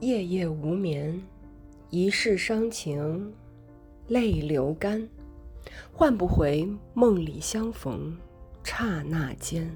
夜夜无眠，一世伤情，泪流干，换不回梦里相逢刹那间。